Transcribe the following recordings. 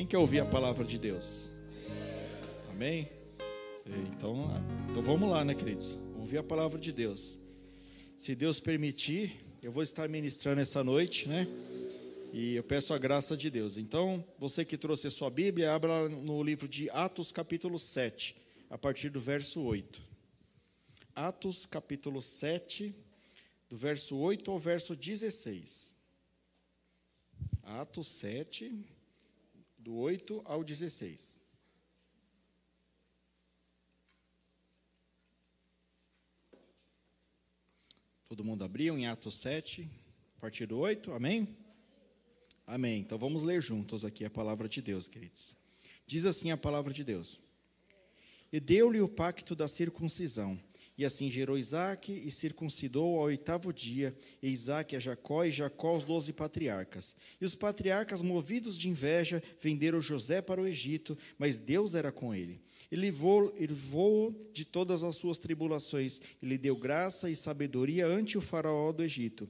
Quem quer ouvir a palavra de Deus? Amém? Então, então vamos lá, né, queridos? Ouvir a palavra de Deus. Se Deus permitir, eu vou estar ministrando essa noite, né? E eu peço a graça de Deus. Então, você que trouxe a sua Bíblia, abra no livro de Atos, capítulo 7, a partir do verso 8. Atos, capítulo 7, do verso 8 ao verso 16. Atos 7, do 8 ao 16. Todo mundo abriu em Atos 7, a partir do 8, amém? Amém. Então vamos ler juntos aqui a palavra de Deus, queridos. Diz assim a palavra de Deus: E deu-lhe o pacto da circuncisão e assim gerou Isaac e circuncidou ao oitavo dia, e Isaac a Jacó, e Jacó aos doze patriarcas. E os patriarcas, movidos de inveja, venderam José para o Egito, mas Deus era com ele. E livrou de todas as suas tribulações, e lhe deu graça e sabedoria ante o faraó do Egito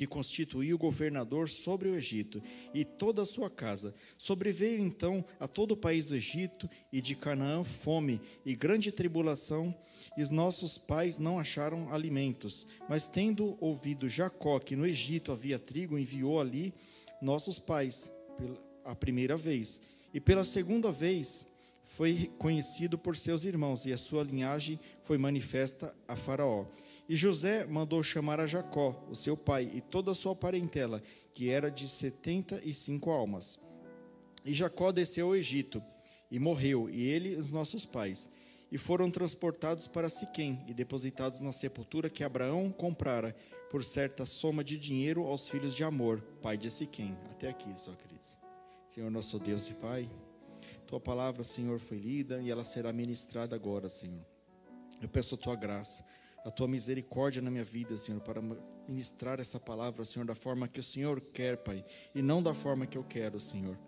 que constituiu governador sobre o Egito e toda a sua casa. Sobreveio então a todo o país do Egito e de Canaã fome e grande tribulação, e os nossos pais não acharam alimentos. Mas tendo ouvido Jacó que no Egito havia trigo, enviou ali nossos pais a primeira vez. E pela segunda vez foi conhecido por seus irmãos, e a sua linhagem foi manifesta a Faraó. E José mandou chamar a Jacó, o seu pai, e toda a sua parentela, que era de setenta e cinco almas. E Jacó desceu ao Egito, e morreu, e ele e os nossos pais. E foram transportados para Siquém, e depositados na sepultura que Abraão comprara, por certa soma de dinheiro aos filhos de Amor, pai de Siquém. Até aqui, só queridos. Senhor nosso Deus e Pai, tua palavra, Senhor, foi lida e ela será ministrada agora, Senhor. Eu peço a tua graça a tua misericórdia na minha vida, Senhor, para ministrar essa palavra, Senhor, da forma que o Senhor quer, Pai, e não da forma que eu quero, Senhor.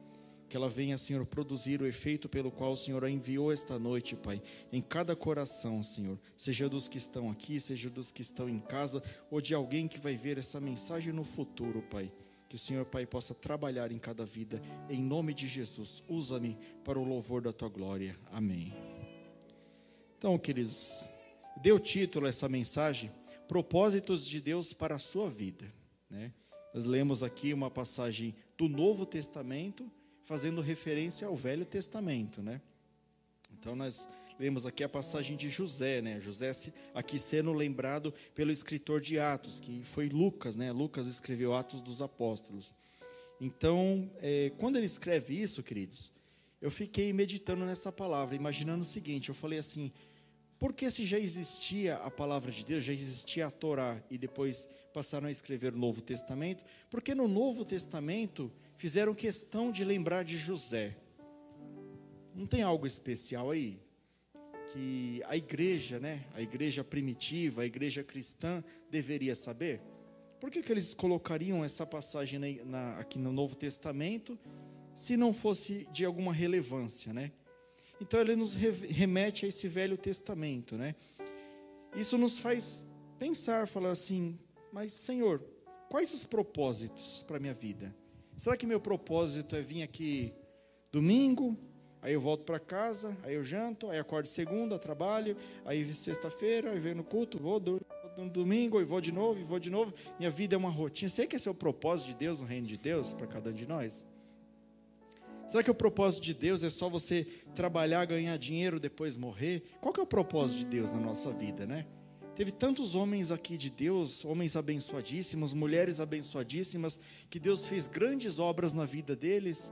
Que ela venha, Senhor, produzir o efeito pelo qual o Senhor a enviou esta noite, Pai, em cada coração, Senhor, seja dos que estão aqui, seja dos que estão em casa, ou de alguém que vai ver essa mensagem no futuro, Pai. Que o Senhor, Pai, possa trabalhar em cada vida, em nome de Jesus. Usa-me para o louvor da tua glória. Amém. Então, queridos, deu título a essa mensagem, Propósitos de Deus para a sua vida. Né? Nós lemos aqui uma passagem do Novo Testamento, fazendo referência ao Velho Testamento. Né? Então, nós lemos aqui a passagem de José, né? José aqui sendo lembrado pelo escritor de Atos, que foi Lucas, né? Lucas escreveu Atos dos Apóstolos. Então, é, quando ele escreve isso, queridos, eu fiquei meditando nessa palavra, imaginando o seguinte: eu falei assim, porque se já existia a palavra de Deus, já existia a Torá e depois passaram a escrever o Novo Testamento, porque no Novo Testamento fizeram questão de lembrar de José. Não tem algo especial aí? Que a igreja, né, a igreja primitiva, a igreja cristã deveria saber? Por que, que eles colocariam essa passagem na, na, aqui no Novo Testamento se não fosse de alguma relevância, né? Então ele nos remete a esse Velho Testamento, né? Isso nos faz pensar, falar assim: mas Senhor, quais os propósitos para minha vida? Será que meu propósito é vir aqui domingo, aí eu volto para casa, aí eu janto, aí acordo segunda, trabalho, aí sexta-feira, aí venho no culto, vou no domingo, e vou de novo, e vou de novo. Minha vida é uma rotina. Será que esse é o propósito de Deus no reino de Deus para cada um de nós? Será que o propósito de Deus é só você trabalhar, ganhar dinheiro, depois morrer? Qual que é o propósito de Deus na nossa vida, né? Teve tantos homens aqui de Deus, homens abençoadíssimos, mulheres abençoadíssimas, que Deus fez grandes obras na vida deles.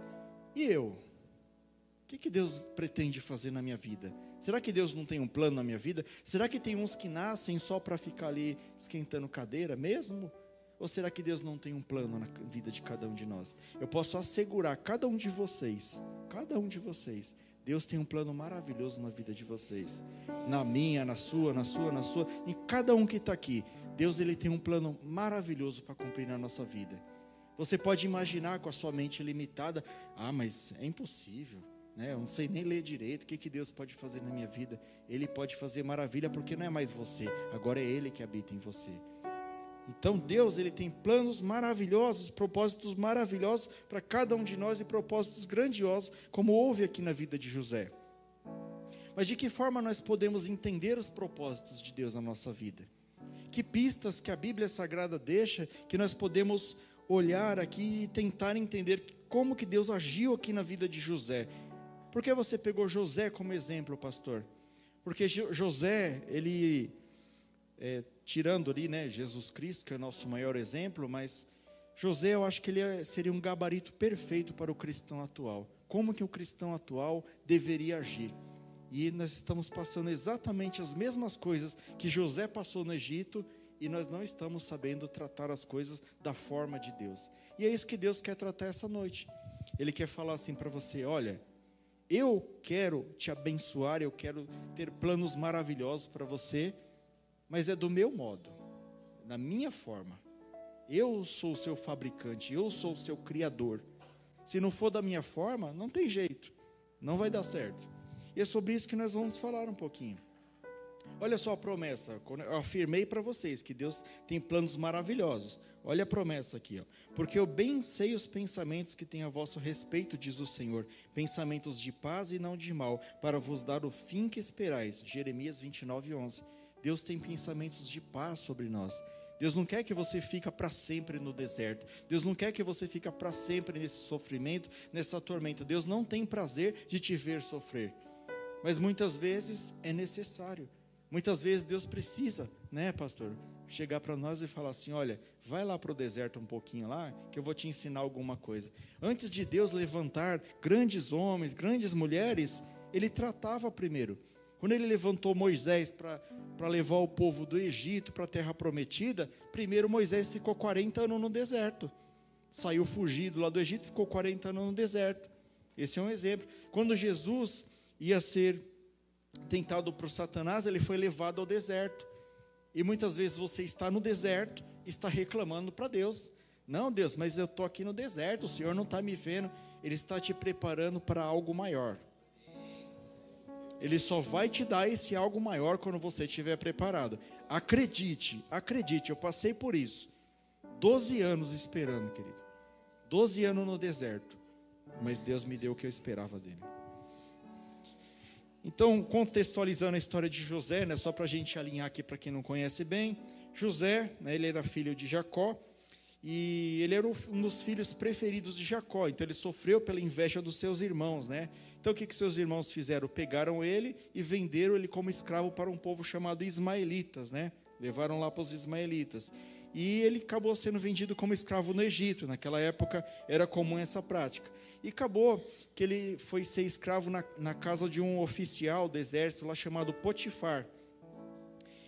E eu? O que, que Deus pretende fazer na minha vida? Será que Deus não tem um plano na minha vida? Será que tem uns que nascem só para ficar ali esquentando cadeira mesmo? Ou será que Deus não tem um plano na vida de cada um de nós? Eu posso assegurar cada um de vocês, cada um de vocês, Deus tem um plano maravilhoso na vida de vocês. Na minha, na sua, na sua, na sua, em cada um que está aqui. Deus ele tem um plano maravilhoso para cumprir na nossa vida. Você pode imaginar com a sua mente limitada, ah, mas é impossível, né? Eu não sei nem ler direito. O que, que Deus pode fazer na minha vida? Ele pode fazer maravilha porque não é mais você, agora é Ele que habita em você. Então Deus ele tem planos maravilhosos, propósitos maravilhosos para cada um de nós e propósitos grandiosos, como houve aqui na vida de José. Mas de que forma nós podemos entender os propósitos de Deus na nossa vida? Que pistas que a Bíblia Sagrada deixa que nós podemos olhar aqui e tentar entender como que Deus agiu aqui na vida de José? Por que você pegou José como exemplo, pastor? Porque José, ele é, tirando ali, né, Jesus Cristo, que é o nosso maior exemplo, mas José, eu acho que ele é, seria um gabarito perfeito para o cristão atual. Como que o cristão atual deveria agir? E nós estamos passando exatamente as mesmas coisas que José passou no Egito e nós não estamos sabendo tratar as coisas da forma de Deus. E é isso que Deus quer tratar essa noite. Ele quer falar assim para você: olha, eu quero te abençoar, eu quero ter planos maravilhosos para você, mas é do meu modo, na minha forma. Eu sou o seu fabricante, eu sou o seu criador. Se não for da minha forma, não tem jeito, não vai dar certo. E é sobre isso que nós vamos falar um pouquinho. Olha só a promessa, eu afirmei para vocês que Deus tem planos maravilhosos. Olha a promessa aqui, ó. Porque eu bem sei os pensamentos que tem a vosso respeito, diz o Senhor, pensamentos de paz e não de mal, para vos dar o fim que esperais. Jeremias 29, 11. Deus tem pensamentos de paz sobre nós. Deus não quer que você fique para sempre no deserto. Deus não quer que você fique para sempre nesse sofrimento, nessa tormenta. Deus não tem prazer de te ver sofrer. Mas muitas vezes é necessário. Muitas vezes Deus precisa, né, pastor? Chegar para nós e falar assim: olha, vai lá para o deserto um pouquinho lá, que eu vou te ensinar alguma coisa. Antes de Deus levantar grandes homens, grandes mulheres, ele tratava primeiro. Quando ele levantou Moisés para levar o povo do Egito para a terra prometida, primeiro Moisés ficou 40 anos no deserto. Saiu fugido lá do Egito, ficou 40 anos no deserto. Esse é um exemplo. Quando Jesus ia ser tentado por Satanás, ele foi levado ao deserto. E muitas vezes você está no deserto, está reclamando para Deus. Não, Deus, mas eu estou aqui no deserto, o Senhor não está me vendo. Ele está te preparando para algo maior. Ele só vai te dar esse algo maior quando você estiver preparado. Acredite, acredite, eu passei por isso. Doze anos esperando, querido. Doze anos no deserto. Mas Deus me deu o que eu esperava dele. Então, contextualizando a história de José, né, só para a gente alinhar aqui para quem não conhece bem, José, né, ele era filho de Jacó e ele era um dos filhos preferidos de Jacó. Então, ele sofreu pela inveja dos seus irmãos, né? Então, o que, que seus irmãos fizeram? Pegaram ele e venderam ele como escravo para um povo chamado Ismaelitas, né? Levaram lá para os Ismaelitas. E ele acabou sendo vendido como escravo no Egito. Naquela época era comum essa prática. E acabou que ele foi ser escravo na, na casa de um oficial do exército lá chamado Potifar.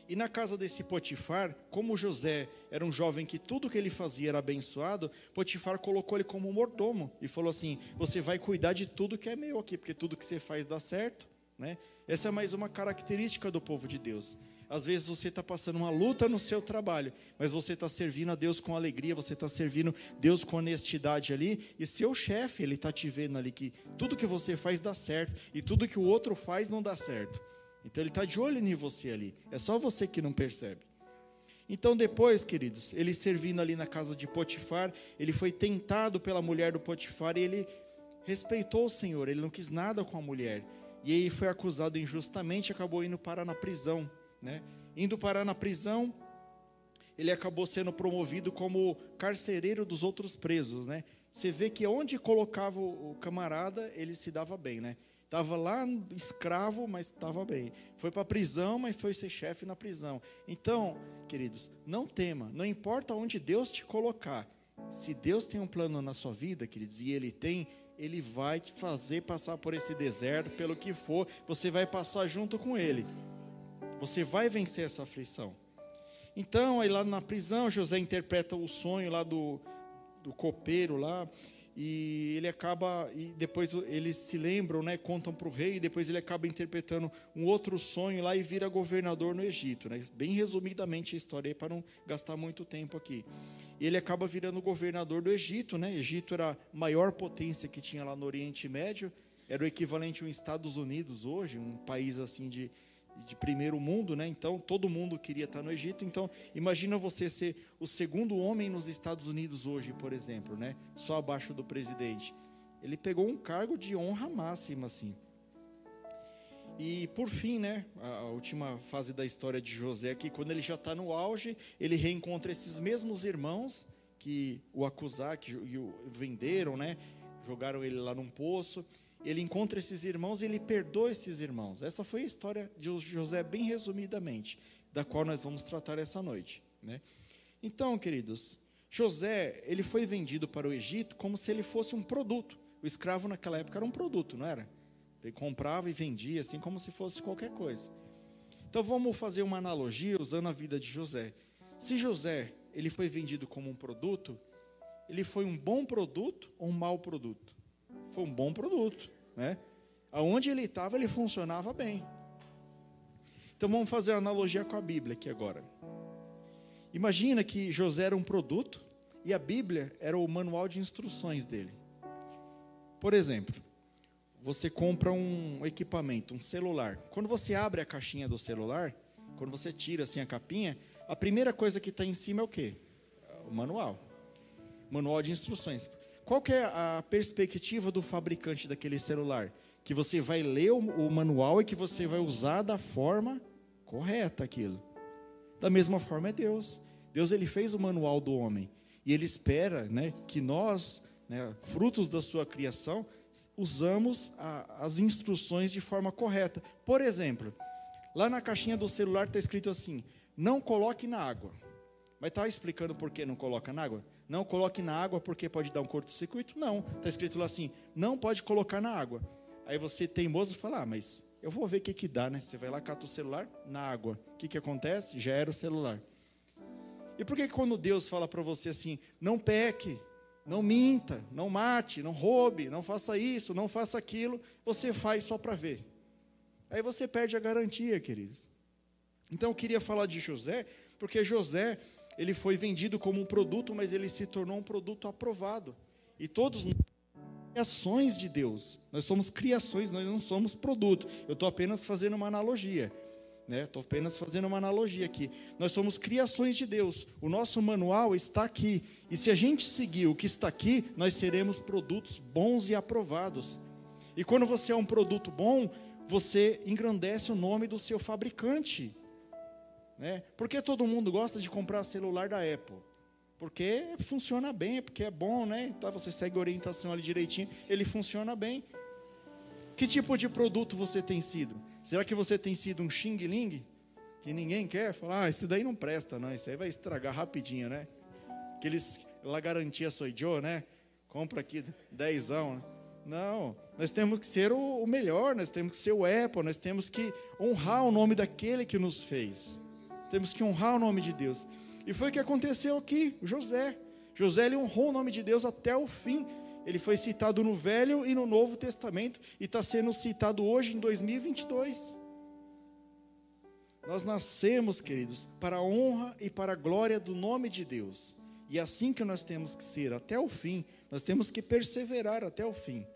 E na casa desse Potifar, como José era um jovem que tudo que ele fazia era abençoado, Potifar colocou ele como mordomo e falou assim: Você vai cuidar de tudo que é meu aqui, porque tudo que você faz dá certo. Né? Essa é mais uma característica do povo de Deus. Às vezes você está passando uma luta no seu trabalho, mas você está servindo a Deus com alegria, você está servindo Deus com honestidade ali, e seu chefe, ele está te vendo ali que tudo que você faz dá certo, e tudo que o outro faz não dá certo. Então ele está de olho em você ali, é só você que não percebe. Então depois, queridos, ele servindo ali na casa de Potifar, ele foi tentado pela mulher do Potifar e ele respeitou o Senhor, ele não quis nada com a mulher. E aí foi acusado injustamente acabou indo parar na prisão. Né? Indo parar na prisão, ele acabou sendo promovido como carcereiro dos outros presos. Né? Você vê que onde colocava o camarada, ele se dava bem. Né? Estava lá escravo, mas estava bem. Foi para a prisão, mas foi ser chefe na prisão. Então, queridos, não tema, não importa onde Deus te colocar. Se Deus tem um plano na sua vida, queridos, e Ele tem, Ele vai te fazer passar por esse deserto, pelo que for, você vai passar junto com Ele. Você vai vencer essa aflição. Então, aí lá na prisão, José interpreta o sonho lá do, do copeiro lá, e ele acaba, e depois eles se lembram, né, contam para o rei, e depois ele acaba interpretando um outro sonho lá e vira governador no Egito. Né? Bem resumidamente a história, para não gastar muito tempo aqui. Ele acaba virando governador do Egito. Né? Egito era a maior potência que tinha lá no Oriente Médio, era o equivalente aos Estados Unidos hoje, um país assim de de primeiro mundo, né? Então todo mundo queria estar no Egito. Então imagina você ser o segundo homem nos Estados Unidos hoje, por exemplo, né? Só abaixo do presidente. Ele pegou um cargo de honra máxima, assim. E por fim, né, a última fase da história de José aqui, quando ele já está no auge, ele reencontra esses mesmos irmãos que o acusaram, que o venderam, né, jogaram ele lá num poço. Ele encontra esses irmãos e ele perdoa esses irmãos. Essa foi a história de José, bem resumidamente, da qual nós vamos tratar essa noite. Né? Então, queridos, José ele foi vendido para o Egito como se ele fosse um produto. O escravo naquela época era um produto, não era? Ele comprava e vendia assim como se fosse qualquer coisa. Então vamos fazer uma analogia usando a vida de José. Se José ele foi vendido como um produto, ele foi um bom produto ou um mau produto? Foi um bom produto, né? Aonde ele estava, ele funcionava bem. Então vamos fazer uma analogia com a Bíblia aqui agora. Imagina que José era um produto e a Bíblia era o manual de instruções dele. Por exemplo, você compra um equipamento, um celular. Quando você abre a caixinha do celular, quando você tira assim a capinha, a primeira coisa que está em cima é o quê? O manual. Manual de instruções. Qual é a perspectiva do fabricante daquele celular? Que você vai ler o, manual e que você vai usar da forma correta aquilo. Da mesma forma é Deus. Deus ele fez o manual do homem e ele espera, né, que nós, né, frutos da sua criação, usamos a, as instruções de forma correta. Por exemplo, lá na caixinha do celular está escrito assim: não coloque na água. Mas está explicando por que não coloca na água? Não coloque na água porque pode dar um curto-circuito? Não. Está escrito lá assim: não pode colocar na água. Aí você teimoso fala: ah, mas eu vou ver o que, que dá, né? Você vai lá, cata o celular na água. O que, que acontece? Já era o celular. E por que quando Deus fala para você assim: não peque, não minta, não mate, não roube, não faça isso, não faça aquilo, você faz só para ver. Aí você perde a garantia, queridos. Então eu queria falar de José, porque José, ele foi vendido como um produto, mas ele se tornou um produto aprovado. E todos nós criações de Deus. Nós somos criações, nós não somos produto. Eu estou apenas fazendo uma analogia. Estou né? apenas fazendo uma analogia aqui. Nós somos criações de Deus. O nosso manual está aqui. E se a gente seguir o que está aqui, nós seremos produtos bons e aprovados. E quando você é um produto bom, você engrandece o nome do seu fabricante. Né? Por que todo mundo gosta de comprar celular da Apple? Porque funciona bem, porque é bom, né? Então você segue a orientação ali direitinho, ele funciona bem. Que tipo de produto você tem sido? Será que você tem sido um xing ling? Que ninguém quer? Falar, ah, esse daí não presta, não. Isso aí vai estragar rapidinho, né? Aqueles, lá garantia sou Joe, né? Compra aqui dezão, né? Não, nós temos que ser o, melhor, nós temos que ser o Apple, nós temos que honrar o nome daquele que nos fez. Temos que honrar o nome de Deus. E foi o que aconteceu aqui, José. José ele honrou o nome de Deus até o fim. Ele foi citado no Velho e no Novo Testamento e está sendo citado hoje em 2022. Nós nascemos, queridos, para a honra e para a glória do nome de Deus. E é assim que nós temos que ser até o fim. Nós temos que perseverar até o fim.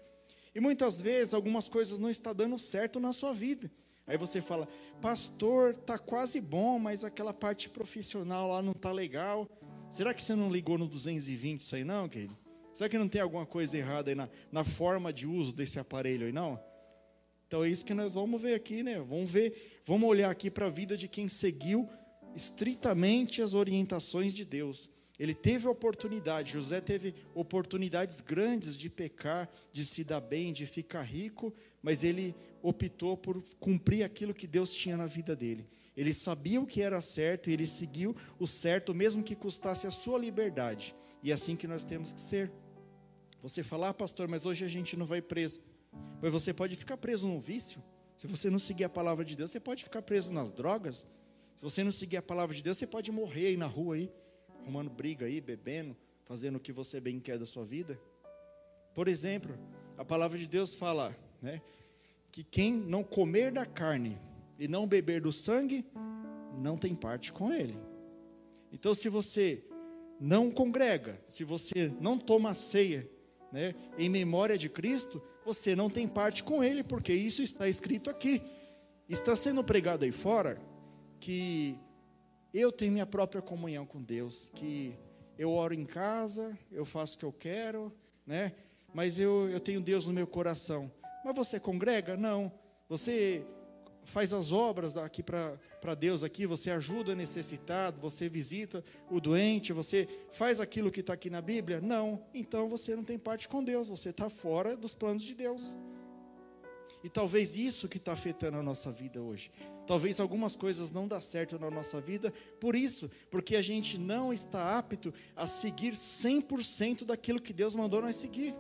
E muitas vezes algumas coisas não estão dando certo na sua vida. Aí você fala, pastor, tá quase bom, mas aquela parte profissional lá não tá legal. Será que você não ligou no 220 isso aí não, querido? Será que não tem alguma coisa errada aí na, na forma de uso desse aparelho aí, não? Então é isso que nós vamos ver aqui, né? Vamos ver, vamos olhar aqui para a vida de quem seguiu estritamente as orientações de Deus. Ele teve oportunidade, José teve oportunidades grandes de pecar, de se dar bem, de ficar rico, mas ele optou por cumprir aquilo que Deus tinha na vida dele. Ele sabia o que era certo e ele seguiu o certo, mesmo que custasse a sua liberdade. E é assim que nós temos que ser. Você fala, ah, pastor, mas hoje a gente não vai preso. Mas você pode ficar preso no vício. Se você não seguir a palavra de Deus, você pode ficar preso nas drogas. Se você não seguir a palavra de Deus, você pode morrer aí na rua aí, arrumando briga aí, bebendo, fazendo o que você bem quer da sua vida. Por exemplo, a palavra de Deus fala, né, que quem não comer da carne e não beber do sangue, não tem parte com ele. Então, se você não congrega, se você não toma ceia, né, em memória de Cristo, você não tem parte com Ele, porque isso está escrito aqui. Está sendo pregado aí fora que eu tenho minha própria comunhão com Deus, que eu oro em casa, eu faço o que eu quero, né? Mas eu, eu tenho Deus no meu coração. Mas você congrega? Não. Você faz as obras aqui para Deus aqui, você ajuda o necessitado, você visita o doente, você faz aquilo que está aqui na Bíblia? Não. Então você não tem parte com Deus, você está fora dos planos de Deus. E talvez isso que está afetando a nossa vida hoje. Talvez algumas coisas não dão certo na nossa vida, por isso, porque a gente não está apto a seguir 100% daquilo que Deus mandou nós seguir.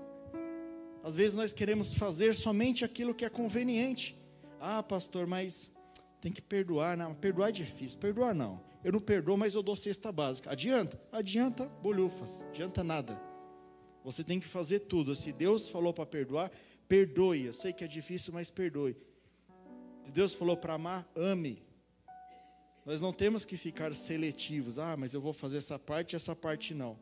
Às vezes nós queremos fazer somente aquilo que é conveniente. Ah, pastor, mas tem que perdoar. Não, perdoar é difícil. Perdoar não. Eu não perdoo, mas eu dou cesta básica. Adianta? Adianta bolhufas. Adianta nada. Você tem que fazer tudo. Se Deus falou para perdoar, Perdoe. Eu sei que é difícil, mas perdoe. Se Deus falou para amar, ame. Nós não temos que ficar seletivos. Ah, mas eu vou fazer essa parte, essa parte não.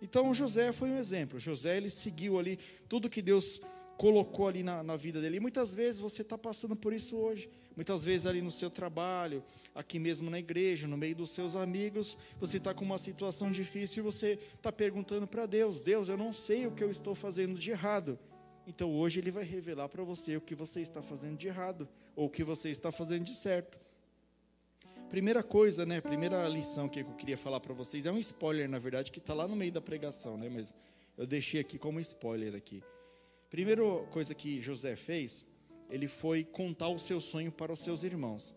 Então José foi um exemplo. José ele seguiu ali tudo que Deus colocou ali na, na vida dele. E muitas vezes você está passando por isso hoje. Muitas vezes ali no seu trabalho, aqui mesmo na igreja, no meio dos seus amigos, você está com uma situação difícil e você está perguntando para Deus: Deus, eu não sei o que eu estou fazendo de errado. Então hoje ele vai revelar para você o que você está fazendo de errado ou o que você está fazendo de certo. Primeira coisa, né? Primeira lição que eu queria falar para vocês é um spoiler, na verdade, que está lá no meio da pregação, né? Mas eu deixei aqui como spoiler aqui. Primeira coisa que José fez, ele foi contar o seu sonho para os seus irmãos.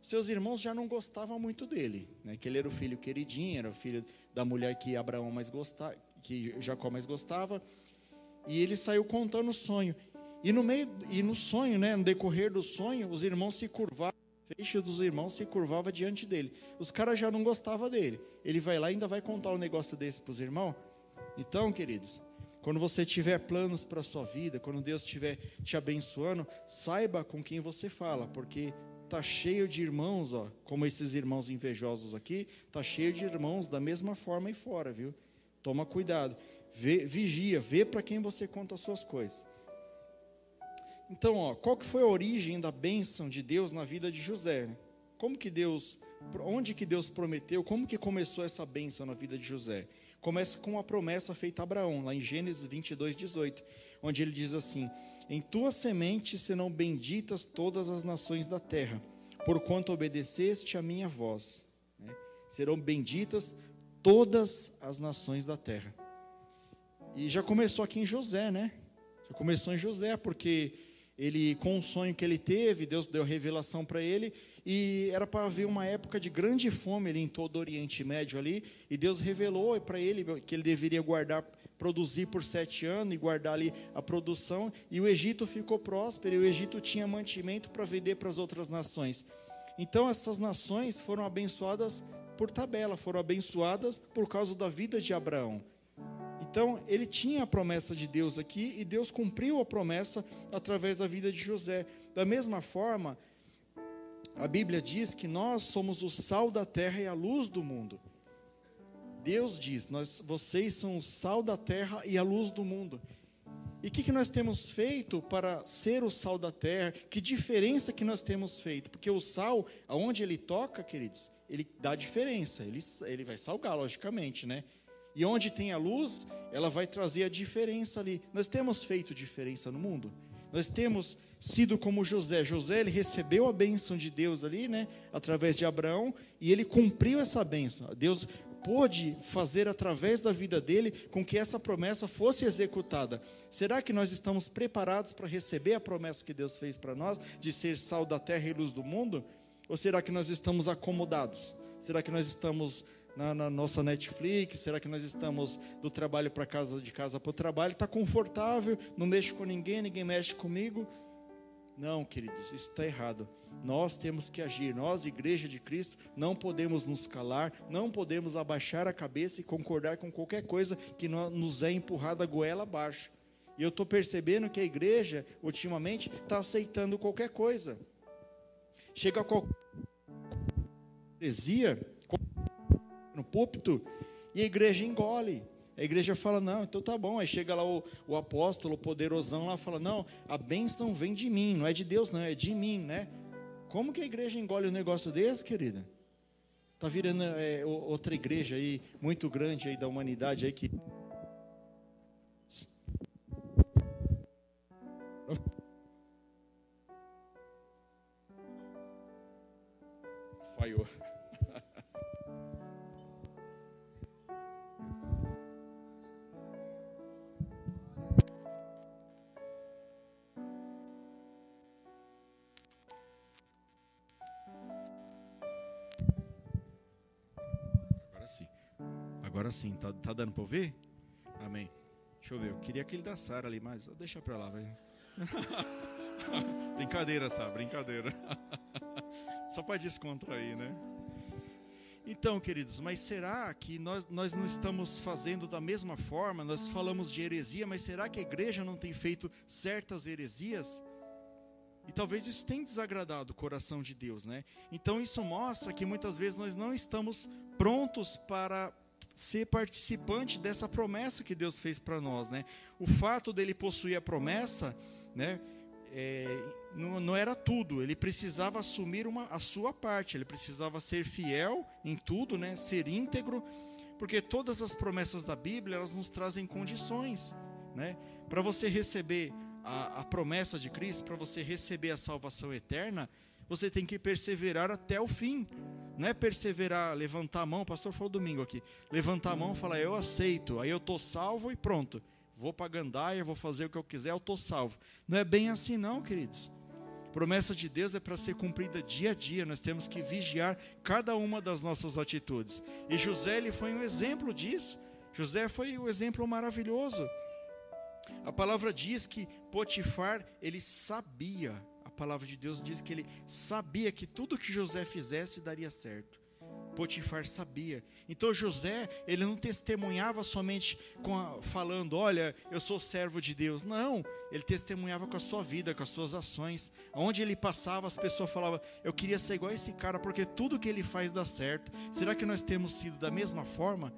Seus irmãos já não gostavam muito dele, né? Que ele era o filho queridinho, era o filho da mulher que Abraão mais gostava, que Jacó mais gostava. E ele saiu contando o sonho. E no meio e no sonho, né, no decorrer do sonho, os irmãos se curvavam, o feixe dos irmãos se curvava diante dele. Os caras já não gostavam dele. Ele vai lá e ainda vai contar um negócio desse para os irmãos. Então, queridos, quando você tiver planos para a sua vida, quando Deus estiver te abençoando, saiba com quem você fala, porque tá cheio de irmãos, ó, como esses irmãos invejosos aqui, tá cheio de irmãos da mesma forma aí fora, viu? Toma cuidado. Vê, vigia, vê para quem você conta as suas coisas. Então, ó, qual que foi a origem da bênção de Deus na vida de José? Como que Deus, onde que Deus prometeu? Como que começou essa bênção na vida de José? Começa com a promessa feita a Abraão, lá em Gênesis 22, 18, onde ele diz assim: Em tua semente serão benditas todas as nações da terra, porquanto obedeceste a minha voz. Né? Serão benditas todas as nações da terra. E já começou aqui em José, né? Já começou em José, porque ele, com o sonho que ele teve, Deus deu revelação para ele, e era para haver uma época de grande fome ali em todo o Oriente Médio ali, e Deus revelou para ele que ele deveria guardar, produzir por sete anos e guardar ali a produção, e o Egito ficou próspero, e o Egito tinha mantimento para vender para as outras nações. Então essas nações foram abençoadas por tabela, foram abençoadas por causa da vida de Abraão. Então, ele tinha a promessa de Deus aqui e Deus cumpriu a promessa através da vida de José. Da mesma forma, a Bíblia diz que nós somos o sal da terra e a luz do mundo. Deus diz: nós, vocês são o sal da terra e a luz do mundo. E o que, que nós temos feito para ser o sal da terra? Que diferença que nós temos feito? Porque o sal, aonde ele toca, queridos, ele dá diferença. Ele, ele vai salgar, logicamente, né? E onde tem a luz, ela vai trazer a diferença ali. Nós temos feito diferença no mundo. Nós temos sido como José. José ele recebeu a bênção de Deus ali, né, através de Abraão, e ele cumpriu essa bênção. Deus pôde fazer através da vida dele com que essa promessa fosse executada. Será que nós estamos preparados para receber a promessa que Deus fez para nós de ser sal da terra e luz do mundo? Ou será que nós estamos acomodados? Será que nós estamos na, na, nossa Netflix? Será que nós estamos do trabalho para casa, de casa para o trabalho? Está confortável, não mexo com ninguém, ninguém mexe comigo? Não, queridos, isso está errado. Nós temos que agir. Nós, Igreja de Cristo, não podemos nos calar, não podemos abaixar a cabeça e concordar com qualquer coisa que nos é empurrada a goela abaixo. E eu estou percebendo que a igreja, ultimamente, está aceitando qualquer coisa. Chega a qualquer heresia, no púlpito e a igreja engole. A igreja fala, não, então tá bom. Aí chega lá o, o apóstolo, o poderosão lá, fala, não, a bênção vem de mim, não é de Deus, não, é de mim, né? Como que a igreja engole um negócio desse, querida? Tá virando é, outra igreja aí, muito grande aí da humanidade aí que. Falhou. Agora sim, tá, tá dando para ouvir? Amém. Deixa eu ver, eu queria aquele da Sara ali, mas deixa para lá, brincadeira, Sara, brincadeira. Só para descontrair, né? Então, queridos, mas será que nós, nós não estamos fazendo da mesma forma? Nós falamos de heresia, mas será que a igreja não tem feito certas heresias? E talvez isso tenha desagradado o coração de Deus, né? Então isso mostra que muitas vezes nós não estamos prontos para ser participante dessa promessa que Deus fez para nós, né? O fato dele possuir a promessa, né? É, não, não, era tudo. Ele precisava assumir uma, a sua parte. Ele precisava ser fiel em tudo, né? Ser íntegro, porque todas as promessas da Bíblia elas nos trazem condições, né? Para você receber a, a promessa de Cristo, para você receber a salvação eterna, você tem que perseverar até o fim. Não é perseverar, levantar a mão, o pastor falou domingo aqui. Levantar a mão e falar, eu aceito, aí eu estou salvo e pronto. Vou para Gandaia, vou fazer o que eu quiser, eu estou salvo. Não é bem assim, não, queridos. promessa de Deus é para ser cumprida dia a dia, nós temos que vigiar cada uma das nossas atitudes. E José ele foi um exemplo disso. José foi um exemplo maravilhoso. A palavra diz que Potifar, ele sabia palavra de Deus diz que ele sabia que tudo que José fizesse daria certo. Potifar sabia. Então José, ele não testemunhava somente a, falando, olha, eu sou servo de Deus. Não, ele testemunhava com a sua vida, com as suas ações. Onde ele passava, as pessoas falavam, eu queria ser igual a esse cara, porque tudo que ele faz dá certo. Será que nós temos sido da mesma forma?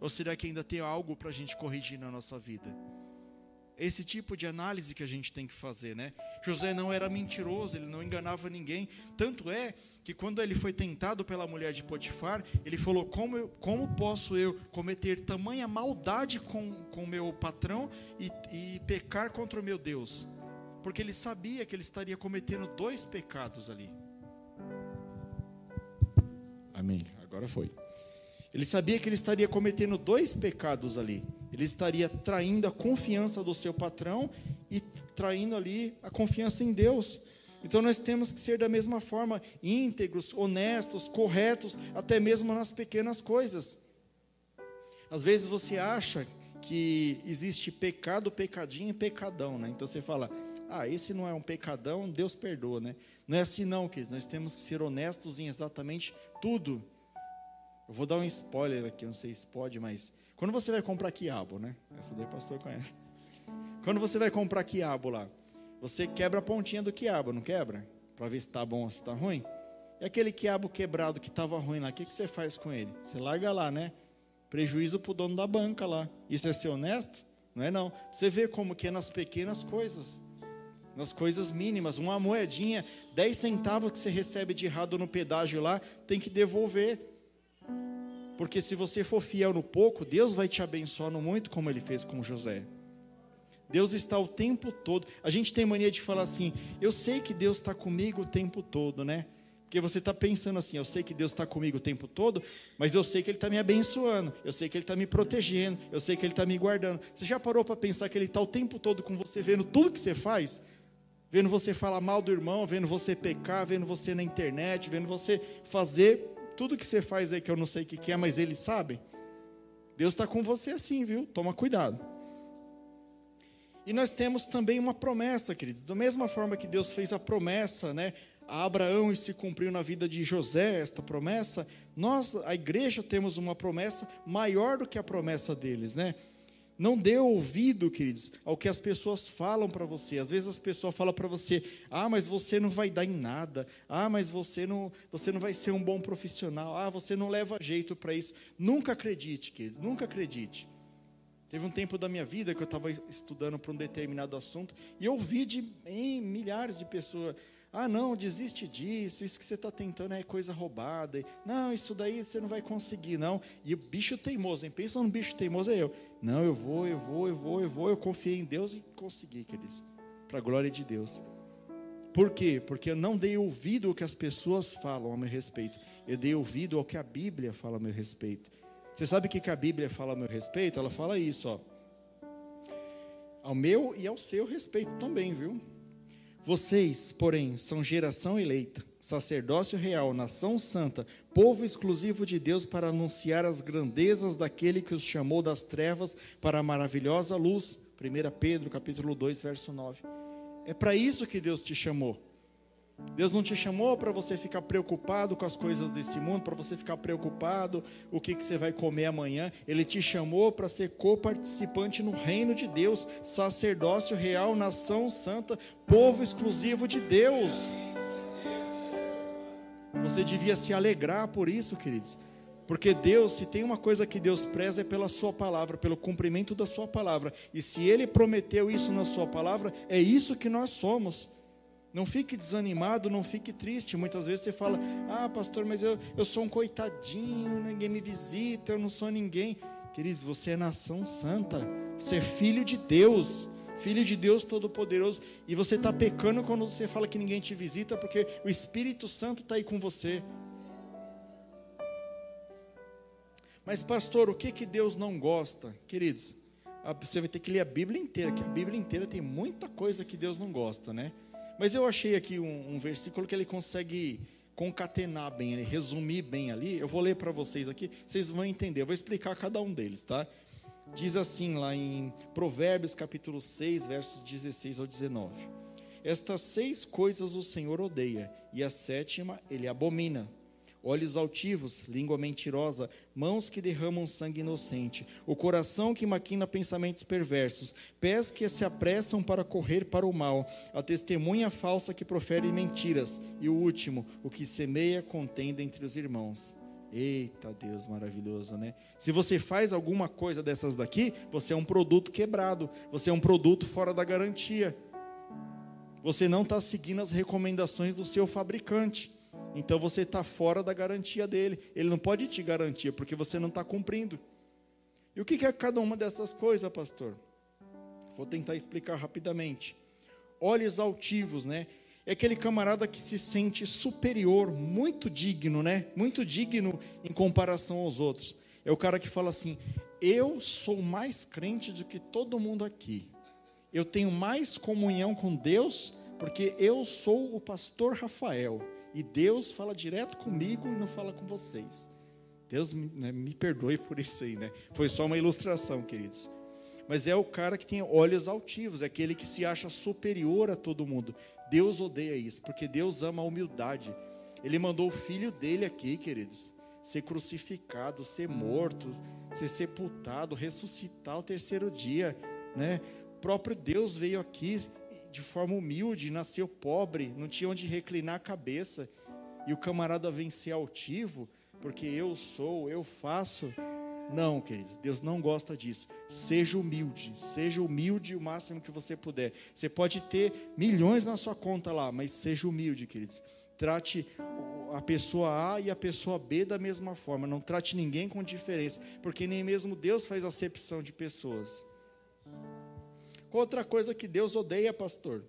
Ou será que ainda tem algo para a gente corrigir na nossa vida? Esse tipo de análise que a gente tem que fazer, né? José não era mentiroso, ele não enganava ninguém. Tanto é que quando ele foi tentado pela mulher de Potifar, ele falou: Como, eu, como posso eu cometer tamanha maldade com o meu patrão e, e pecar contra o meu Deus? Porque ele sabia que ele estaria cometendo dois pecados ali. Amém. Agora foi. Ele sabia que ele estaria cometendo dois pecados ali. Ele estaria traindo a confiança do seu patrão e traindo ali a confiança em Deus. Então nós temos que ser da mesma forma íntegros, honestos, corretos, até mesmo nas pequenas coisas. Às vezes você acha que existe pecado, pecadinho e pecadão, né? Então você fala, ah, esse não é um pecadão, Deus perdoa, né? Não é assim não, queridos. Nós temos que ser honestos em exatamente tudo. Eu vou dar um spoiler aqui, não sei se pode, mas quando você vai comprar quiabo, né? Essa daí o pastor conhece. Quando você vai comprar quiabo lá, você quebra a pontinha do quiabo, não quebra? Para ver se está bom ou se está ruim. E aquele quiabo quebrado que estava ruim lá, o que, que você faz com ele? Você larga lá, né? Prejuízo para o dono da banca lá. Isso é ser honesto? Não é não. Você vê como que é nas pequenas coisas. Nas coisas mínimas. Uma moedinha, 10 centavos que você recebe de errado no pedágio lá, tem que devolver. Porque se você for fiel no pouco, Deus vai te abençoar no muito, como ele fez com José. Deus está o tempo todo. A gente tem mania de falar assim: eu sei que Deus está comigo o tempo todo, né? Porque você está pensando assim: eu sei que Deus está comigo o tempo todo, mas eu sei que Ele está me abençoando, eu sei que Ele está me protegendo, eu sei que Ele está me guardando. Você já parou para pensar que Ele está o tempo todo com você, vendo tudo que você faz? Vendo você falar mal do irmão, vendo você pecar, vendo você na internet, vendo você fazer tudo que você faz aí que eu não sei o que é, mas eles sabem. Deus está com você assim, viu? Toma cuidado. E nós temos também uma promessa, queridos. Da mesma forma que Deus fez a promessa, né, a Abraão e se cumpriu na vida de José esta promessa, nós, a igreja, temos uma promessa maior do que a promessa deles, né? Não dê ouvido, queridos, ao que as pessoas falam para você. Às vezes as pessoas falam para você: "Ah, mas você não vai dar em nada. Ah, mas você não, você não vai ser um bom profissional. Ah, você não leva jeito para isso". Nunca acredite, querido, nunca acredite. Teve um tempo da minha vida que eu estava estudando para um determinado assunto e eu ouvi de em milhares de pessoas: Ah, não, desiste disso, isso que você está tentando é coisa roubada. Não, isso daí você não vai conseguir, não. E o bicho teimoso, hein? pensa no bicho teimoso, é eu. Não, eu vou, eu vou, eu vou, eu vou. Eu confiei em Deus e consegui, queridos. Para a glória de Deus. Por quê? Porque eu não dei ouvido ao que as pessoas falam a meu respeito. Eu dei ouvido ao que a Bíblia fala a meu respeito. Você sabe o que a Bíblia fala a meu respeito? Ela fala isso, ó. Ao meu e ao seu respeito também, viu? Vocês, porém, são geração eleita, sacerdócio real, nação santa, povo exclusivo de Deus para anunciar as grandezas daquele que os chamou das trevas para a maravilhosa luz. 1 Pedro, capítulo 2, verso 9. É para isso que Deus te chamou. Deus não te chamou para você ficar preocupado com as coisas desse mundo, para você ficar preocupado o que, que você vai comer amanhã. Ele te chamou para ser co-participante no reino de Deus, sacerdócio real, nação santa, povo exclusivo de Deus. Você devia se alegrar por isso, queridos. Porque Deus, se tem uma coisa que Deus preza é pela sua palavra, pelo cumprimento da sua palavra. E se ele prometeu isso na sua palavra, é isso que nós somos. Não fique desanimado, não fique triste. Muitas vezes você fala: Ah, pastor, mas eu, eu sou um coitadinho, ninguém me visita, eu não sou ninguém. Queridos, você é nação santa, você é filho de Deus, filho de Deus Todo-Poderoso. E você está pecando quando você fala que ninguém te visita, porque o Espírito Santo está aí com você. Mas, pastor, o que, que Deus não gosta? Queridos, você vai ter que ler a Bíblia inteira, que a Bíblia inteira tem muita coisa que Deus não gosta, né? Mas eu achei aqui um, um versículo que ele consegue concatenar bem, ele resumir bem ali. Eu vou ler para vocês aqui, vocês vão entender. Eu vou explicar cada um deles, tá? Diz assim lá em Provérbios capítulo 6, versos 16 ao 19. Estas seis coisas o Senhor odeia, e a sétima ele abomina olhos altivos, língua mentirosa, mãos que derramam sangue inocente, o coração que maquina pensamentos perversos, pés que se apressam para correr para o mal, a testemunha falsa que profere mentiras, e o último, o que semeia contenda entre os irmãos. Eita Deus maravilhoso, né? Se você faz alguma coisa dessas daqui, você é um produto quebrado, você é um produto fora da garantia. Você não está seguindo as recomendações do seu fabricante. Então você está fora da garantia dele. Ele não pode te garantir, porque você não está cumprindo. E o que é cada uma dessas coisas, pastor? Vou tentar explicar rapidamente. Olhos altivos, né? É aquele camarada que se sente superior, muito digno, né? Muito digno em comparação aos outros. É o cara que fala assim: Eu sou mais crente do que todo mundo aqui. Eu tenho mais comunhão com Deus, porque eu sou o pastor Rafael. E Deus fala direto comigo e não fala com vocês. Deus me, né, me perdoe por isso aí, né? Foi só uma ilustração, queridos. Mas é o cara que tem olhos altivos, é aquele que se acha superior a todo mundo. Deus odeia isso, porque Deus ama a humildade. Ele mandou o filho dele aqui, queridos, ser crucificado, ser morto, ser sepultado, ressuscitar ao terceiro dia, né? O próprio Deus veio aqui de forma humilde, nasceu pobre, não tinha onde reclinar a cabeça. E o camarada vem ser altivo, porque eu sou, eu faço. Não, queridos, Deus não gosta disso. Seja humilde, seja humilde o máximo que você puder. Você pode ter milhões na sua conta lá, mas seja humilde, queridos. Trate a pessoa A e a pessoa B da mesma forma. Não trate ninguém com diferença, porque nem mesmo Deus faz acepção de pessoas. Outra coisa que Deus odeia, pastor,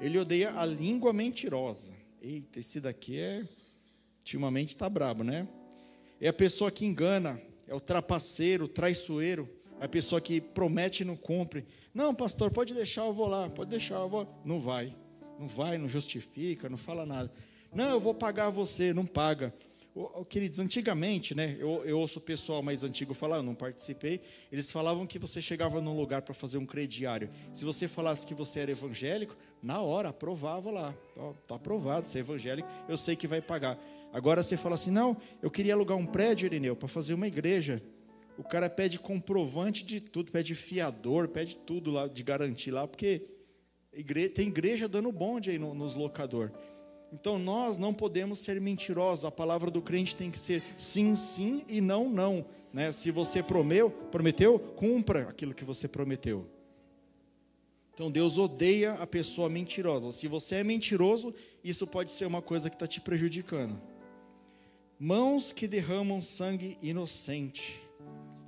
ele odeia a língua mentirosa. Eita, esse daqui é. Ultimamente está brabo, né? É a pessoa que engana, é o trapaceiro, o traiçoeiro, a pessoa que promete e não cumpre. Não, pastor, pode deixar, eu vou lá, pode deixar, eu vou. Não vai, não vai, não justifica, não fala nada. Não, eu vou pagar você, não paga. Queridos, antigamente, né, eu, eu ouço o pessoal mais antigo falar, eu não participei, eles falavam que você chegava num lugar para fazer um crediário. Se você falasse que você era evangélico, na hora, aprovava lá. Está aprovado, você é evangélico, eu sei que vai pagar. Agora você fala assim, não, eu queria alugar um prédio, Irineu, para fazer uma igreja. O cara pede comprovante de tudo, pede fiador, pede tudo lá de garantir lá, porque tem igreja dando bonde aí nos locador. Então nós não podemos ser mentirosos. A palavra do crente tem que ser sim, sim e não, não. Né? Se você prometeu, prometeu, cumpra aquilo que você prometeu. Então Deus odeia a pessoa mentirosa. Se você é mentiroso, isso pode ser uma coisa que está te prejudicando. Mãos que derramam sangue inocente.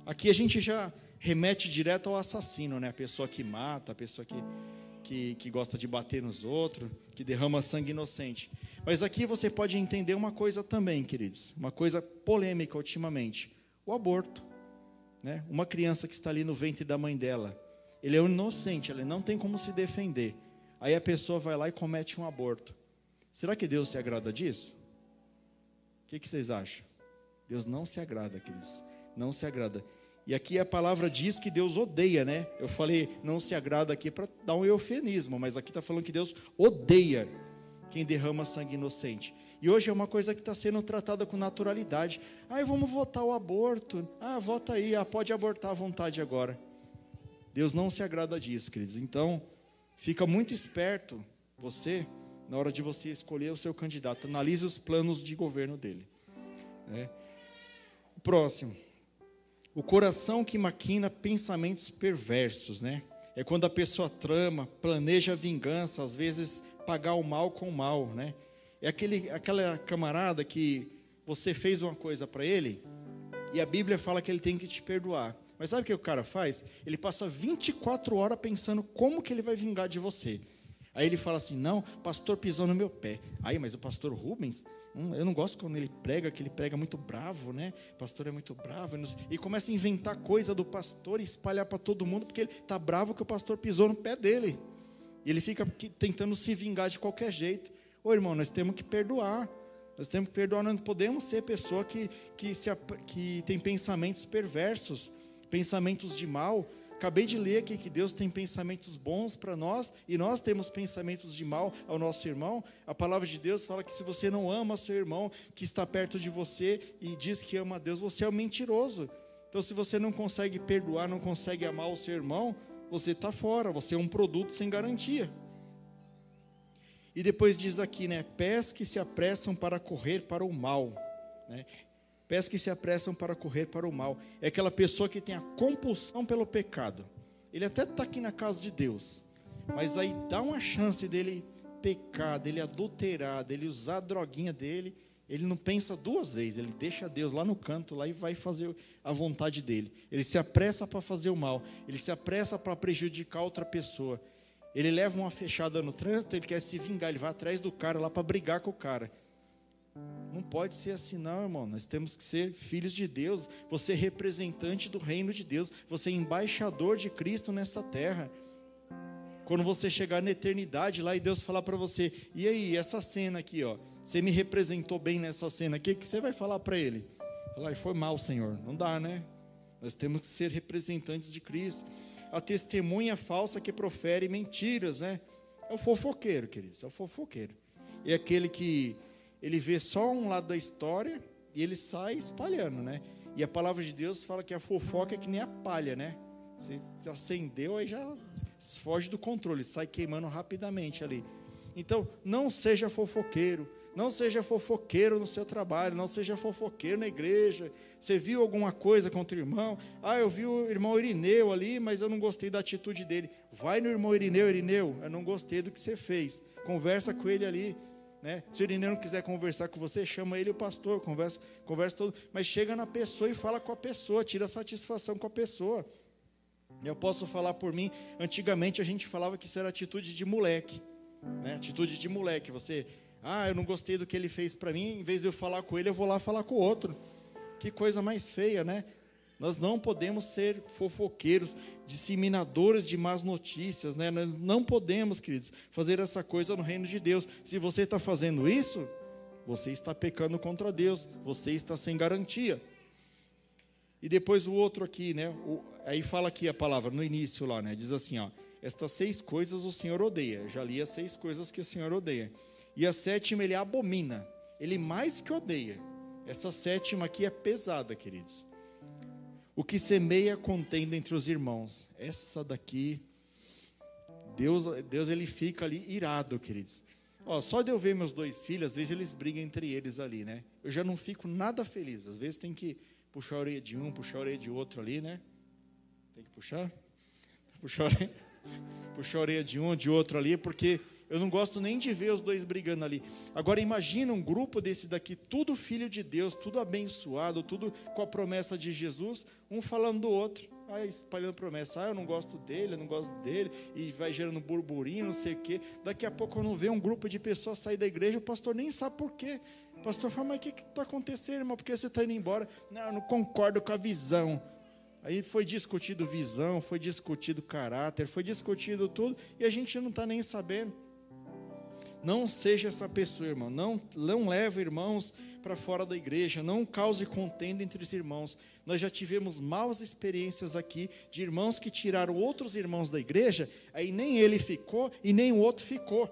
Aqui a gente já remete direto ao assassino, né? A pessoa que mata, a pessoa que, que, que gosta de bater nos outros, que derrama sangue inocente. Mas aqui você pode entender uma coisa também, queridos, uma coisa polêmica ultimamente: o aborto. Né? Uma criança que está ali no ventre da mãe dela, ele é inocente, ele não tem como se defender. Aí a pessoa vai lá e comete um aborto. Será que Deus se agrada disso? O que, que vocês acham? Deus não se agrada, queridos. Não se agrada. E aqui a palavra diz que Deus odeia, né? Eu falei não se agrada aqui para dar um eufemismo, mas aqui está falando que Deus odeia quem derrama sangue inocente. E hoje é uma coisa que está sendo tratada com naturalidade. Ah, vamos votar o aborto. Ah, vota aí. Ah, pode abortar à vontade agora. Deus não se agrada disso, queridos. Então, fica muito esperto você na hora de você escolher o seu candidato. Analise os planos de governo dele. Né? Próximo. O coração que maquina pensamentos perversos, né? É quando a pessoa trama, planeja vingança, às vezes pagar o mal com o mal, né? É aquele, aquela camarada que você fez uma coisa para ele e a Bíblia fala que ele tem que te perdoar. Mas sabe o que o cara faz? Ele passa 24 horas pensando como que ele vai vingar de você. Aí ele fala assim: não, pastor pisou no meu pé. Aí, mas o pastor Rubens, Hum, eu não gosto quando ele prega, que ele prega muito bravo, né? O pastor é muito bravo. E começa a inventar coisa do pastor e espalhar para todo mundo, porque ele está bravo que o pastor pisou no pé dele. E ele fica tentando se vingar de qualquer jeito. Ô irmão, nós temos que perdoar. Nós temos que perdoar, nós não podemos ser pessoa que, que, se, que tem pensamentos perversos, pensamentos de mal. Acabei de ler aqui que Deus tem pensamentos bons para nós e nós temos pensamentos de mal ao nosso irmão. A palavra de Deus fala que se você não ama seu irmão que está perto de você e diz que ama a Deus, você é um mentiroso. Então, se você não consegue perdoar, não consegue amar o seu irmão, você está fora, você é um produto sem garantia. E depois diz aqui, né? Pés que se apressam para correr para o mal. Né? Pés que se apressam para correr para o mal. É aquela pessoa que tem a compulsão pelo pecado. Ele até está aqui na casa de Deus, mas aí dá uma chance dele pecar, dele adulterar, dele usar a droguinha dele. Ele não pensa duas vezes, ele deixa Deus lá no canto lá e vai fazer a vontade dele. Ele se apressa para fazer o mal, ele se apressa para prejudicar outra pessoa. Ele leva uma fechada no trânsito, ele quer se vingar, ele vai atrás do cara lá para brigar com o cara. Não pode ser assim, não, irmão. Nós temos que ser filhos de Deus. Você é representante do reino de Deus. Você é embaixador de Cristo nessa terra. Quando você chegar na eternidade lá e Deus falar para você: e aí, essa cena aqui, ó, você me representou bem nessa cena, o que, que você vai falar para ele? Falar, foi mal, Senhor. Não dá, né? Nós temos que ser representantes de Cristo. A testemunha falsa que profere mentiras, né? É o fofoqueiro, queridos, é o fofoqueiro. É aquele que ele vê só um lado da história e ele sai espalhando, né? E a palavra de Deus fala que a fofoca é que nem a palha, né? Você acendeu, aí já foge do controle, sai queimando rapidamente ali. Então, não seja fofoqueiro, não seja fofoqueiro no seu trabalho, não seja fofoqueiro na igreja. Você viu alguma coisa contra o irmão? Ah, eu vi o irmão Irineu ali, mas eu não gostei da atitude dele. Vai no irmão Irineu, Irineu, eu não gostei do que você fez. Conversa com ele ali. Né? Se o Irineu não quiser conversar com você, chama ele o pastor, conversa, conversa todo, mas chega na pessoa e fala com a pessoa, tira satisfação com a pessoa. Eu posso falar por mim, antigamente a gente falava que isso era atitude de moleque, né? atitude de moleque. Você, ah, eu não gostei do que ele fez para mim, em vez de eu falar com ele, eu vou lá falar com o outro. Que coisa mais feia, né? Nós não podemos ser fofoqueiros, disseminadores de más notícias, né? Nós não podemos, queridos, fazer essa coisa no reino de Deus. Se você está fazendo isso, você está pecando contra Deus, você está sem garantia. E depois o outro aqui, né? O, aí fala aqui a palavra no início lá, né? Diz assim, ó: estas seis coisas o Senhor odeia. Já li as seis coisas que o Senhor odeia. E a sétima ele abomina. Ele mais que odeia. Essa sétima aqui é pesada, queridos. O que semeia contenda entre os irmãos. Essa daqui, Deus, Deus ele fica ali irado, queridos. Ó, só de eu ver meus dois filhos, às vezes eles brigam entre eles ali, né? Eu já não fico nada feliz. Às vezes tem que puxar a orelha de um, puxar a orelha de outro ali, né? Tem que puxar? Puxar a orelha. Puxou a orelha de um, de outro ali, porque eu não gosto nem de ver os dois brigando ali. Agora imagina um grupo desse daqui, tudo filho de Deus, tudo abençoado, tudo com a promessa de Jesus, um falando do outro, aí espalhando promessa. Ah, eu não gosto dele, eu não gosto dele, e vai gerando burburinho, não sei o quê. Daqui a pouco não vê um grupo de pessoas sair da igreja, o pastor nem sabe por quê. O pastor fala, mas o que está acontecendo, irmão? Por que você está indo embora? Não, eu não concordo com a visão. Aí foi discutido visão, foi discutido caráter, foi discutido tudo, e a gente não está nem sabendo. Não seja essa pessoa, irmão. Não, não leve irmãos para fora da igreja. Não cause contenda entre os irmãos. Nós já tivemos maus experiências aqui de irmãos que tiraram outros irmãos da igreja, aí nem ele ficou e nem o outro ficou.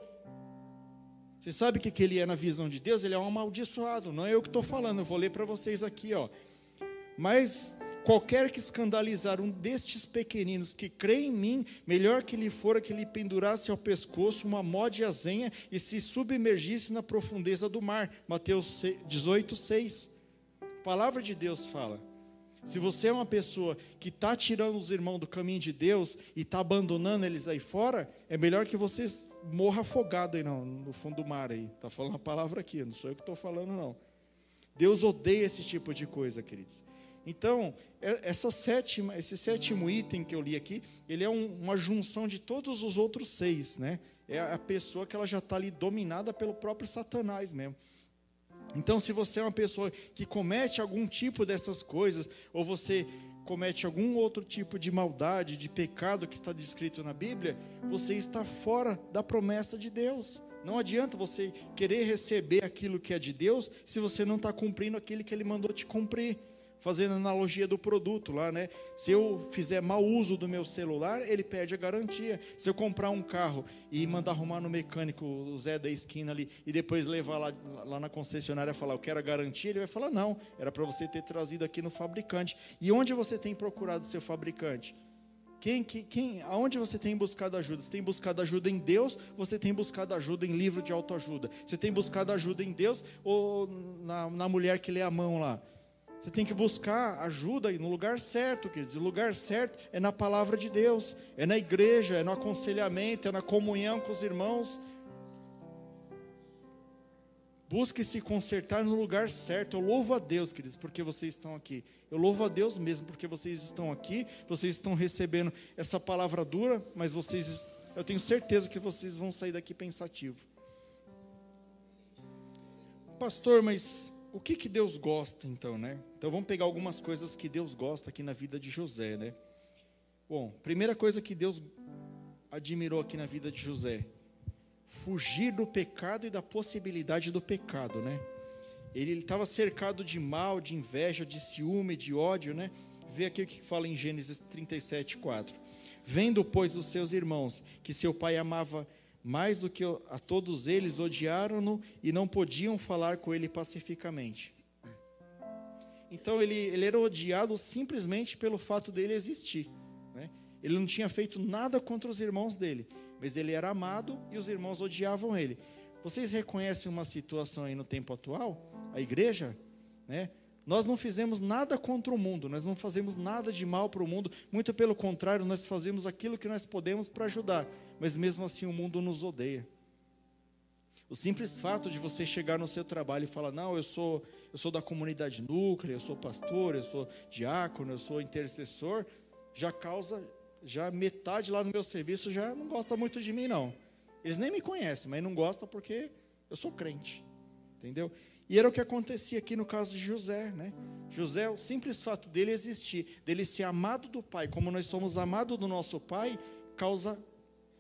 Você sabe o que, que ele é na visão de Deus? Ele é um amaldiçoado. Não é eu que estou falando, eu vou ler para vocês aqui. Ó. Mas Qualquer que escandalizar um destes pequeninos que crê em mim, melhor que lhe fora que lhe pendurasse ao pescoço uma mó de azenha e se submergisse na profundeza do mar. Mateus 18, 6. A palavra de Deus fala. Se você é uma pessoa que está tirando os irmãos do caminho de Deus e está abandonando eles aí fora, é melhor que você morra afogado aí não, no fundo do mar aí. Está falando a palavra aqui, não sou eu que estou falando não. Deus odeia esse tipo de coisa, queridos. Então, é, essa sétima, esse sétimo item que eu li aqui, ele é um, uma junção de todos os outros seis, né? É a pessoa que ela já está ali dominada pelo próprio Satanás mesmo. Então, se você é uma pessoa que comete algum tipo dessas coisas, ou você comete algum outro tipo de maldade, de pecado que está descrito na Bíblia, você está fora da promessa de Deus. Não adianta você querer receber aquilo que é de Deus se você não está cumprindo aquilo que Ele mandou te cumprir fazendo analogia do produto lá, né? Se eu fizer mau uso do meu celular, ele perde a garantia. Se eu comprar um carro e mandar arrumar no mecânico, o Zé da esquina ali, e depois levar lá, lá na concessionária falar, eu quero a garantia, ele vai falar, não, era para você ter trazido aqui no fabricante. E onde você tem procurado seu fabricante? Quem, quem, aonde você tem buscado ajuda? Você tem buscado ajuda em Deus? Você tem buscado ajuda em livro de autoajuda? Você tem buscado ajuda em Deus ou na, na mulher que lê a mão lá? Você tem que buscar ajuda no lugar certo, queridos. O lugar certo é na palavra de Deus, é na igreja, é no aconselhamento, é na comunhão com os irmãos. Busque se consertar no lugar certo. Eu louvo a Deus, queridos, porque vocês estão aqui. Eu louvo a Deus mesmo, porque vocês estão aqui, vocês estão recebendo essa palavra dura, mas vocês, eu tenho certeza que vocês vão sair daqui pensativo. Pastor, mas o que, que Deus gosta então, né? Então vamos pegar algumas coisas que Deus gosta aqui na vida de José, né? Bom, primeira coisa que Deus admirou aqui na vida de José, fugir do pecado e da possibilidade do pecado, né? Ele estava cercado de mal, de inveja, de ciúme, de ódio, né? Vê aqui o que fala em Gênesis 37, 4. Vendo, pois, os seus irmãos que seu pai amava mais do que a todos eles odiaram-no e não podiam falar com ele pacificamente. Então ele, ele era odiado simplesmente pelo fato dele existir. Né? Ele não tinha feito nada contra os irmãos dele, mas ele era amado e os irmãos odiavam ele. Vocês reconhecem uma situação aí no tempo atual? A igreja, né? Nós não fizemos nada contra o mundo, nós não fazemos nada de mal para o mundo, muito pelo contrário, nós fazemos aquilo que nós podemos para ajudar mas mesmo assim o mundo nos odeia. O simples fato de você chegar no seu trabalho e falar: "Não, eu sou, eu sou da comunidade núclea, eu sou pastor, eu sou diácono, eu sou intercessor", já causa já metade lá no meu serviço já não gosta muito de mim não. Eles nem me conhecem, mas não gostam porque eu sou crente. Entendeu? E era o que acontecia aqui no caso de José, né? José, o simples fato dele existir, dele ser amado do pai, como nós somos amados do nosso pai, causa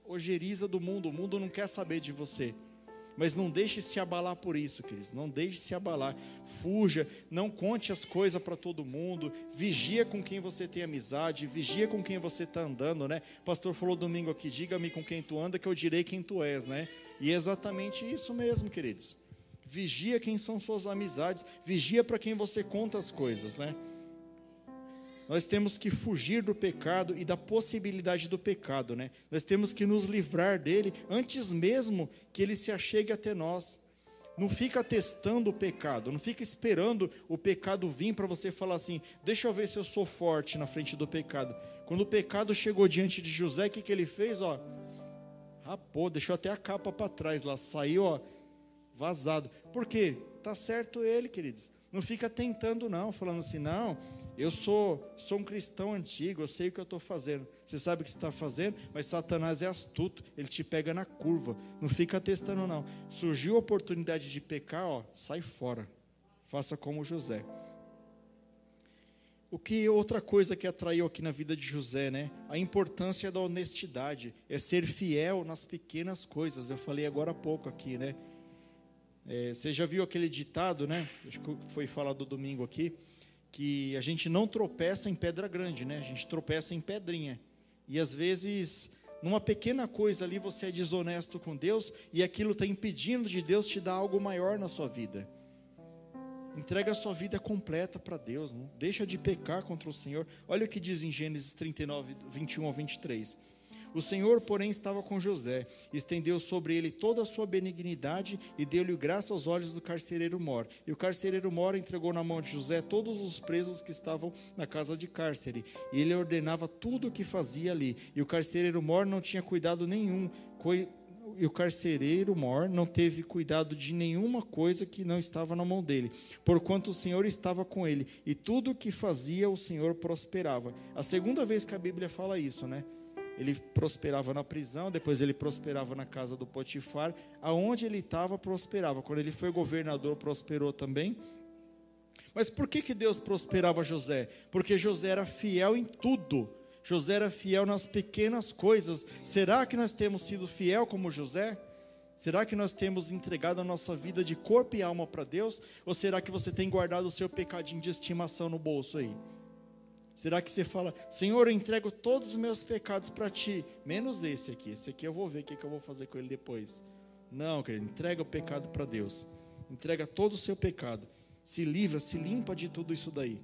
ojeriza do mundo, o mundo não quer saber de você. Mas não deixe se abalar por isso, queridos. Não deixe se abalar. Fuja, não conte as coisas para todo mundo. Vigia com quem você tem amizade, vigia com quem você está andando, né? O pastor falou domingo aqui: diga-me com quem tu anda, que eu direi quem tu és, né? E é exatamente isso mesmo, queridos. Vigia quem são suas amizades, vigia para quem você conta as coisas, né? nós temos que fugir do pecado e da possibilidade do pecado, né? Nós temos que nos livrar dele antes mesmo que ele se achegue até nós. Não fica testando o pecado, não fica esperando o pecado vir para você falar assim: deixa eu ver se eu sou forte na frente do pecado. Quando o pecado chegou diante de José, o que, que ele fez? Ó, rapou, deixou até a capa para trás lá, saiu ó, vazado. Por quê? Tá certo ele, queridos. Não fica tentando, não, falando assim, não, eu sou, sou um cristão antigo, eu sei o que eu estou fazendo. Você sabe o que você está fazendo, mas Satanás é astuto, ele te pega na curva. Não fica testando, não. Surgiu a oportunidade de pecar, ó, sai fora. Faça como José. O que outra coisa que atraiu aqui na vida de José, né? A importância da honestidade, é ser fiel nas pequenas coisas. Eu falei agora há pouco aqui, né? É, você já viu aquele ditado, né? Acho que foi falado domingo aqui que a gente não tropeça em pedra grande, né? A gente tropeça em pedrinha. E às vezes, numa pequena coisa ali, você é desonesto com Deus e aquilo está impedindo de Deus te dar algo maior na sua vida. Entrega a sua vida completa para Deus, não deixa de pecar contra o Senhor. Olha o que diz em Gênesis 39, 21 ao 23. O Senhor, porém, estava com José, estendeu sobre ele toda a sua benignidade e deu-lhe graça aos olhos do carcereiro Mor. E o carcereiro Mor entregou na mão de José todos os presos que estavam na casa de cárcere, e ele ordenava tudo o que fazia ali. E o carcereiro Mor não tinha cuidado nenhum, e o carcereiro Mor não teve cuidado de nenhuma coisa que não estava na mão dele, porquanto o Senhor estava com ele, e tudo o que fazia o Senhor prosperava. A segunda vez que a Bíblia fala isso, né? Ele prosperava na prisão, depois ele prosperava na casa do Potifar, aonde ele estava prosperava. Quando ele foi governador, prosperou também. Mas por que, que Deus prosperava José? Porque José era fiel em tudo. José era fiel nas pequenas coisas. Será que nós temos sido fiel como José? Será que nós temos entregado a nossa vida de corpo e alma para Deus? Ou será que você tem guardado o seu pecadinho de estimação no bolso aí? Será que você fala, Senhor, eu entrego todos os meus pecados para ti, menos esse aqui. Esse aqui eu vou ver o que, que eu vou fazer com ele depois. Não, querido, entrega o pecado para Deus. Entrega todo o seu pecado. Se livra, se limpa de tudo isso daí.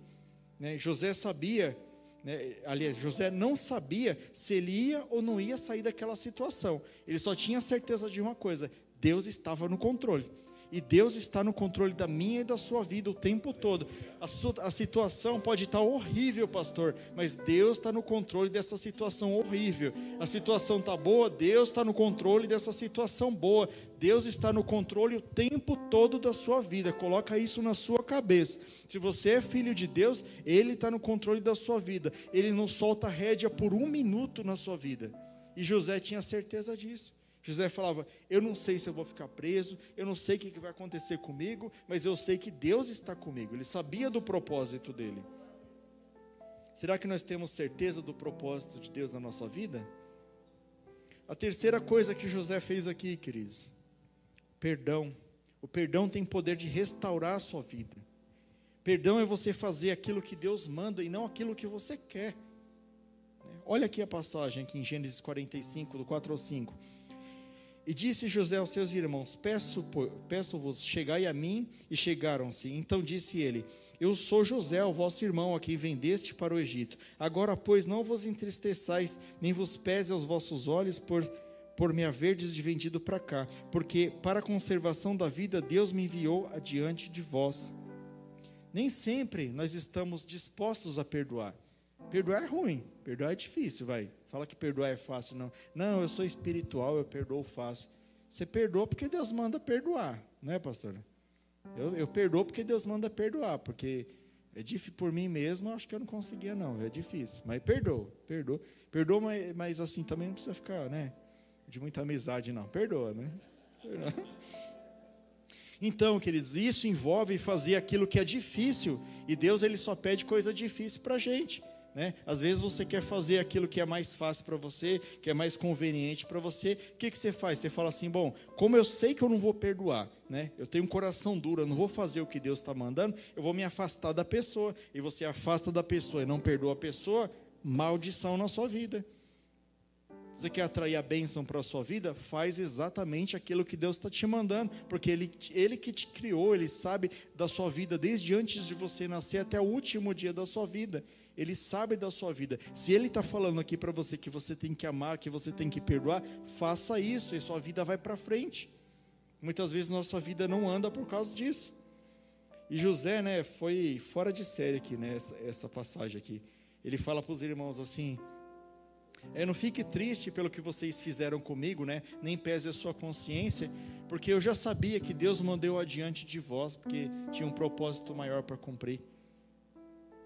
Né? José sabia, né? aliás, José não sabia se ele ia ou não ia sair daquela situação. Ele só tinha certeza de uma coisa: Deus estava no controle. E Deus está no controle da minha e da sua vida o tempo todo. A, a situação pode estar horrível, pastor, mas Deus está no controle dessa situação horrível. A situação está boa, Deus está no controle dessa situação boa. Deus está no controle o tempo todo da sua vida. Coloca isso na sua cabeça. Se você é filho de Deus, Ele está no controle da sua vida. Ele não solta rédea por um minuto na sua vida. E José tinha certeza disso. José falava: Eu não sei se eu vou ficar preso, eu não sei o que vai acontecer comigo, mas eu sei que Deus está comigo. Ele sabia do propósito dele. Será que nós temos certeza do propósito de Deus na nossa vida? A terceira coisa que José fez aqui, queridos, perdão. O perdão tem poder de restaurar a sua vida. Perdão é você fazer aquilo que Deus manda e não aquilo que você quer. Olha aqui a passagem aqui em Gênesis 45, do 4 ao 5. E disse José aos seus irmãos: Peço-vos, peço chegai a mim. E chegaram-se. Então disse ele: Eu sou José, o vosso irmão, a quem vendeste para o Egito. Agora, pois, não vos entristeçais, nem vos pese aos vossos olhos por, por me haverdes vendido para cá, porque para a conservação da vida Deus me enviou adiante de vós. Nem sempre nós estamos dispostos a perdoar. Perdoar é ruim, perdoar é difícil, vai. Fala que perdoar é fácil, não. Não, eu sou espiritual, eu perdoo fácil. Você perdoa porque Deus manda perdoar, não é, pastor? Eu, eu perdoo porque Deus manda perdoar, porque é difícil por mim mesmo, eu acho que eu não conseguia, não. É difícil. Mas perdoa, perdoa. Perdoa, mas, mas assim também não precisa ficar, né? De muita amizade, não. Perdoa, né? Perdoa. Então, queridos, isso envolve fazer aquilo que é difícil. E Deus ele só pede coisa difícil para a gente. Né? Às vezes você quer fazer aquilo que é mais fácil para você, que é mais conveniente para você. O que, que você faz? Você fala assim: bom, como eu sei que eu não vou perdoar, né? eu tenho um coração duro, eu não vou fazer o que Deus está mandando, eu vou me afastar da pessoa. E você afasta da pessoa e não perdoa a pessoa, maldição na sua vida. Você quer atrair a bênção para a sua vida? Faz exatamente aquilo que Deus está te mandando, porque ele, ele que te criou, Ele sabe da sua vida desde antes de você nascer até o último dia da sua vida. Ele sabe da sua vida. Se Ele está falando aqui para você que você tem que amar, que você tem que perdoar, faça isso e sua vida vai para frente. Muitas vezes nossa vida não anda por causa disso. E José, né, foi fora de série aqui, né, essa, essa passagem aqui. Ele fala para os irmãos assim: é, não fique triste pelo que vocês fizeram comigo, né? Nem pese a sua consciência, porque eu já sabia que Deus mandou adiante de vós, porque tinha um propósito maior para cumprir.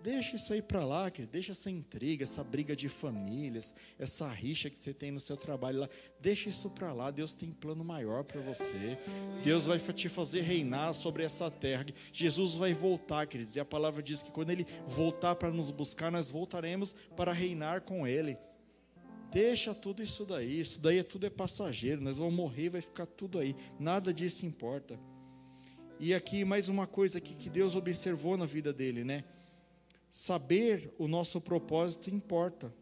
Deixa isso aí para lá, querido. deixa essa intriga, essa briga de famílias, essa rixa que você tem no seu trabalho lá. Deixa isso para lá. Deus tem plano maior para você. Deus vai te fazer reinar sobre essa terra. Jesus vai voltar, queridos. E a palavra diz que quando Ele voltar para nos buscar, nós voltaremos para reinar com Ele. Deixa tudo isso daí. Isso daí é tudo é passageiro. Nós vamos morrer, vai ficar tudo aí. Nada disso importa. E aqui mais uma coisa que, que Deus observou na vida dele, né? Saber o nosso propósito importa.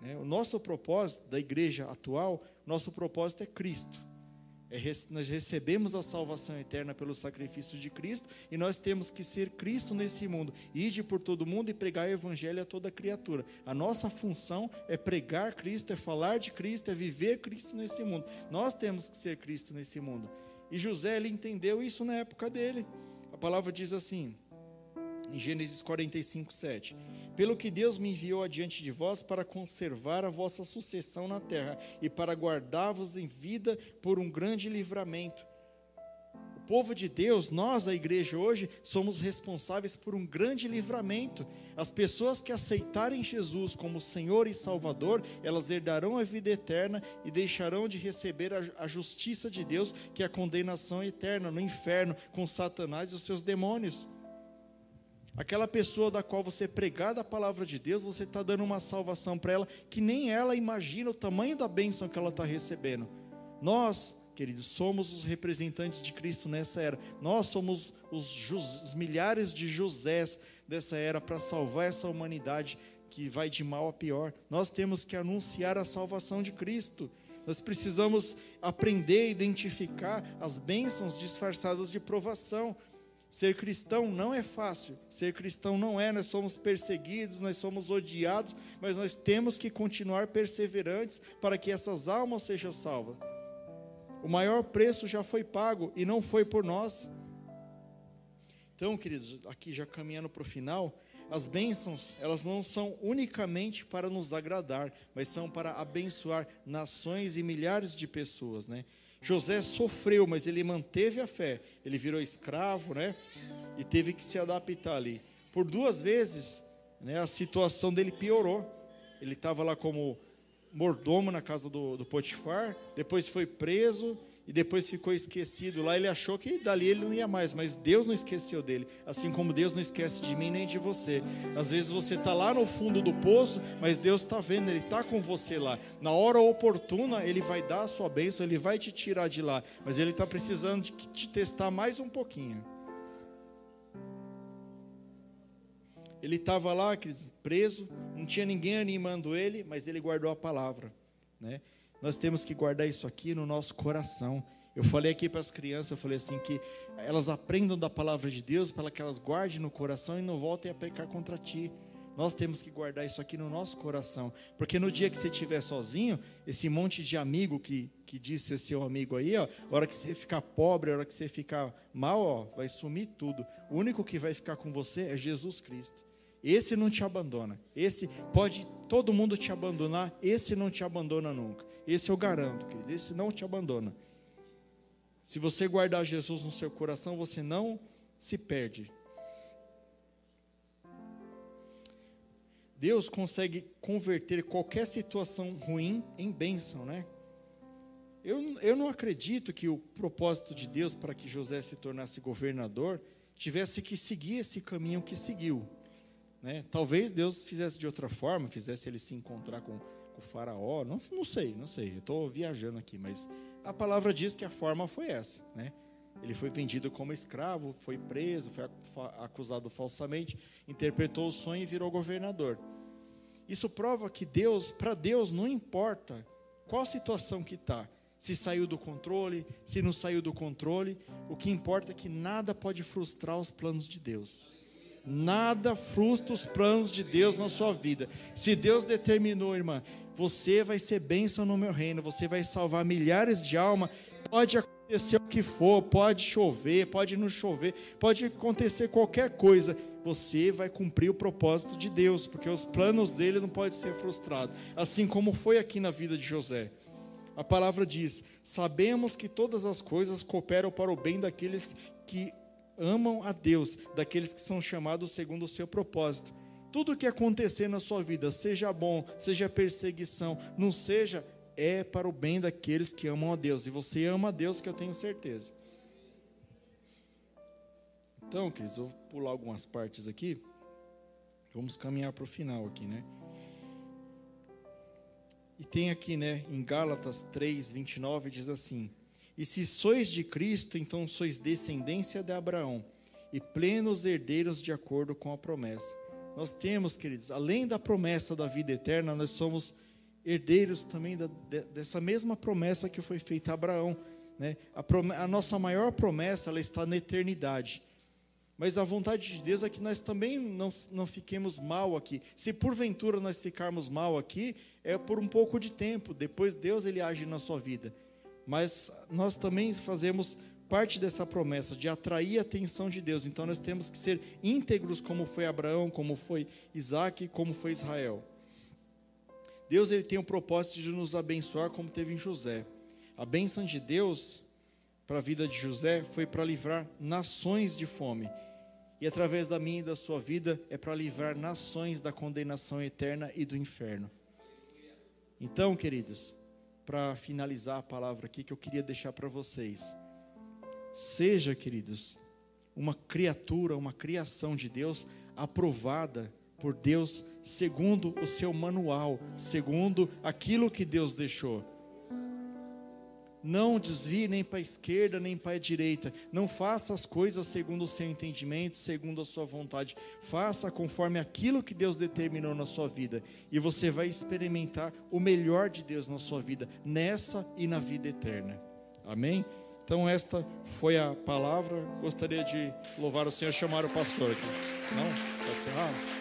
Né? O nosso propósito da igreja atual, nosso propósito é Cristo. É, nós recebemos a salvação eterna pelo sacrifício de Cristo e nós temos que ser Cristo nesse mundo. Ide por todo mundo e pregar o evangelho a toda criatura. A nossa função é pregar Cristo, é falar de Cristo, é viver Cristo nesse mundo. Nós temos que ser Cristo nesse mundo. E José ele entendeu isso na época dele. A palavra diz assim: em Gênesis 45, 7. Pelo que Deus me enviou adiante de vós para conservar a vossa sucessão na terra e para guardar-vos em vida por um grande livramento. O povo de Deus, nós, a igreja hoje, somos responsáveis por um grande livramento. As pessoas que aceitarem Jesus como Senhor e Salvador, elas herdarão a vida eterna e deixarão de receber a, justiça de Deus, que é a condenação eterna no inferno com Satanás e os seus demônios. Aquela pessoa da qual você pregar da palavra de Deus, você está dando uma salvação para ela que nem ela imagina o tamanho da bênção que ela está recebendo. Nós, queridos, somos os representantes de Cristo nessa era. Nós somos os, os milhares de Josés dessa era para salvar essa humanidade que vai de mal a pior. Nós temos que anunciar a salvação de Cristo. Nós precisamos aprender a identificar as bênçãos disfarçadas de provação. Ser cristão não é fácil. Ser cristão não é, nós somos perseguidos, nós somos odiados, mas nós temos que continuar perseverantes para que essas almas sejam salvas. O maior preço já foi pago e não foi por nós. Então, queridos, aqui já caminhando para o final, as bênçãos, elas não são unicamente para nos agradar, mas são para abençoar nações e milhares de pessoas, né? José sofreu, mas ele manteve a fé. Ele virou escravo, né? E teve que se adaptar ali. Por duas vezes, né, a situação dele piorou. Ele estava lá como mordomo na casa do, do Potifar, depois foi preso e depois ficou esquecido lá. Ele achou que dali ele não ia mais, mas Deus não esqueceu dele, assim como Deus não esquece de mim nem de você. Às vezes você está lá no fundo do poço, mas Deus está vendo, Ele está com você lá. Na hora oportuna, Ele vai dar a sua bênção, Ele vai te tirar de lá, mas Ele está precisando de te testar mais um pouquinho. Ele estava lá, preso, não tinha ninguém animando ele, mas ele guardou a palavra, né? Nós temos que guardar isso aqui no nosso coração. Eu falei aqui para as crianças, eu falei assim que elas aprendam da palavra de Deus para que elas guardem no coração e não voltem a pecar contra ti. Nós temos que guardar isso aqui no nosso coração, porque no dia que você estiver sozinho, esse monte de amigo que, que diz ser seu amigo aí, ó, a hora que você ficar pobre, a hora que você ficar mal, ó, vai sumir tudo. O único que vai ficar com você é Jesus Cristo. Esse não te abandona. Esse pode todo mundo te abandonar, esse não te abandona nunca. Esse eu garanto, querido. Esse não te abandona. Se você guardar Jesus no seu coração, você não se perde. Deus consegue converter qualquer situação ruim em bênção, né? Eu, eu não acredito que o propósito de Deus para que José se tornasse governador tivesse que seguir esse caminho que seguiu. Né? Talvez Deus fizesse de outra forma, fizesse ele se encontrar com com o faraó, não, não sei, não sei, eu estou viajando aqui, mas a palavra diz que a forma foi essa, né? Ele foi vendido como escravo, foi preso, foi acusado falsamente, interpretou o sonho e virou governador. Isso prova que Deus, para Deus não importa qual situação que está, se saiu do controle, se não saiu do controle, o que importa é que nada pode frustrar os planos de Deus. Nada frustra os planos de Deus na sua vida. Se Deus determinou, irmã, você vai ser bênção no meu reino, você vai salvar milhares de almas, pode acontecer o que for, pode chover, pode não chover, pode acontecer qualquer coisa, você vai cumprir o propósito de Deus, porque os planos dele não podem ser frustrados, assim como foi aqui na vida de José. A palavra diz: Sabemos que todas as coisas cooperam para o bem daqueles que amam a Deus, daqueles que são chamados segundo o seu propósito. Tudo que acontecer na sua vida, seja bom, seja perseguição, não seja, é para o bem daqueles que amam a Deus. E você ama a Deus, que eu tenho certeza. Então, queridos, eu vou pular algumas partes aqui. Vamos caminhar para o final aqui, né? E tem aqui, né, em Gálatas 3, 29, diz assim: E se sois de Cristo, então sois descendência de Abraão e plenos herdeiros de acordo com a promessa. Nós temos, queridos, além da promessa da vida eterna, nós somos herdeiros também da, dessa mesma promessa que foi feita a Abraão. Né? A, a nossa maior promessa ela está na eternidade. Mas a vontade de Deus é que nós também não, não fiquemos mal aqui. Se porventura nós ficarmos mal aqui, é por um pouco de tempo. Depois Deus ele age na sua vida. Mas nós também fazemos parte dessa promessa de atrair a atenção de Deus. Então nós temos que ser íntegros como foi Abraão, como foi Isaac, como foi Israel. Deus ele tem o propósito de nos abençoar como teve em José. A bênção de Deus para a vida de José foi para livrar nações de fome. E através da minha e da sua vida é para livrar nações da condenação eterna e do inferno. Então, queridos, para finalizar a palavra aqui que eu queria deixar para vocês. Seja, queridos, uma criatura, uma criação de Deus aprovada por Deus segundo o seu manual, segundo aquilo que Deus deixou. Não desvie nem para a esquerda nem para a direita. Não faça as coisas segundo o seu entendimento, segundo a sua vontade. Faça conforme aquilo que Deus determinou na sua vida. E você vai experimentar o melhor de Deus na sua vida, nessa e na vida eterna. Amém? Então, esta foi a palavra. Gostaria de louvar o Senhor, chamar o pastor aqui. Não? Pode ser? Ah.